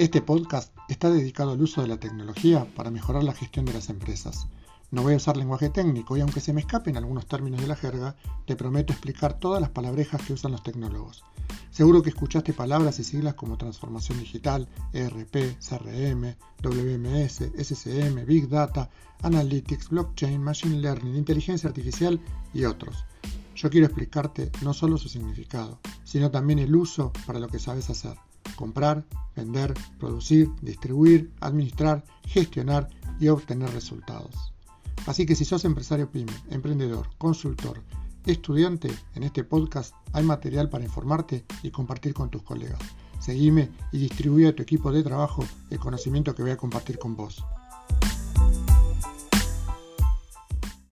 Este podcast está dedicado al uso de la tecnología para mejorar la gestión de las empresas. No voy a usar lenguaje técnico y aunque se me escapen algunos términos de la jerga, te prometo explicar todas las palabrejas que usan los tecnólogos. Seguro que escuchaste palabras y siglas como transformación digital, ERP, CRM, WMS, SCM, Big Data, Analytics, Blockchain, Machine Learning, Inteligencia Artificial y otros. Yo quiero explicarte no solo su significado, sino también el uso para lo que sabes hacer comprar, vender, producir, distribuir, administrar, gestionar y obtener resultados. Así que si sos empresario pyme, emprendedor, consultor, estudiante, en este podcast hay material para informarte y compartir con tus colegas. Seguime y distribuye a tu equipo de trabajo el conocimiento que voy a compartir con vos.